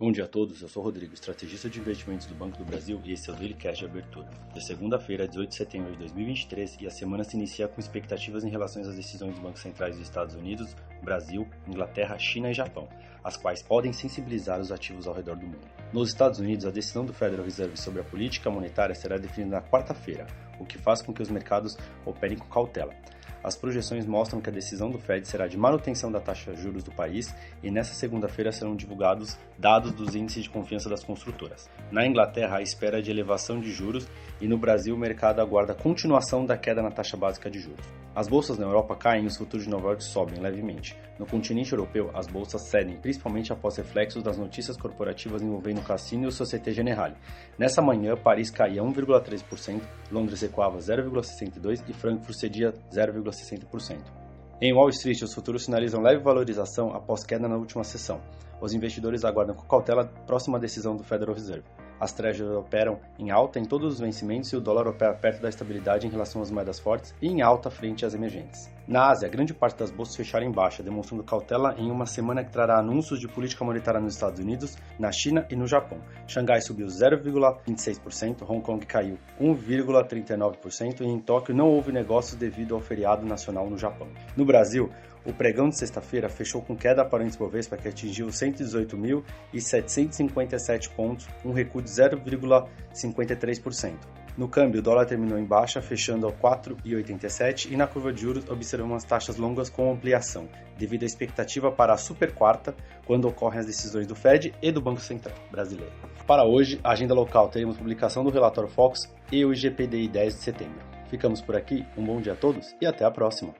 Bom dia a todos, eu sou Rodrigo, estrategista de investimentos do Banco do Brasil e esse é o Daily Cash de abertura. De segunda-feira, 18 de setembro de 2023 e a semana se inicia com expectativas em relação às decisões dos bancos centrais dos Estados Unidos, Brasil, Inglaterra, China e Japão, as quais podem sensibilizar os ativos ao redor do mundo. Nos Estados Unidos, a decisão do Federal Reserve sobre a política monetária será definida na quarta-feira, o que faz com que os mercados operem com cautela. As projeções mostram que a decisão do Fed será de manutenção da taxa de juros do país e nesta segunda-feira serão divulgados dados dos índices de confiança das construtoras. Na Inglaterra, a espera de elevação de juros e no Brasil o mercado aguarda continuação da queda na taxa básica de juros. As bolsas na Europa caem e os futuros de Nova York sobem levemente. No continente europeu, as bolsas cedem, principalmente após reflexos das notícias corporativas envolvendo o Cassino e o Societe Generale. Nessa manhã, Paris caía 1,3%, Londres recuava 0,62% e Frankfurt cedia 0,60%. Em Wall Street, os futuros sinalizam leve valorização após queda na última sessão. Os investidores aguardam com cautela a próxima decisão do Federal Reserve. As treasuries operam em alta em todos os vencimentos e o dólar opera perto da estabilidade em relação às moedas fortes e em alta frente às emergentes. Na Ásia, grande parte das bolsas fecharam em baixa, demonstrando cautela em uma semana que trará anúncios de política monetária nos Estados Unidos, na China e no Japão. Xangai subiu 0,26%, Hong Kong caiu 1,39% e em Tóquio não houve negócios devido ao feriado nacional no Japão. No Brasil, o pregão de sexta-feira fechou com queda para o Bovespa que atingiu 118.757 pontos, um recuo de 0,53%. No câmbio, o dólar terminou em baixa, fechando ao 4,87 e na curva de juros observamos taxas longas com ampliação, devido à expectativa para a super quarta, quando ocorrem as decisões do Fed e do Banco Central brasileiro. Para hoje, a agenda local teremos publicação do relatório Fox e o IGPDI 10 de setembro. Ficamos por aqui, um bom dia a todos e até a próxima!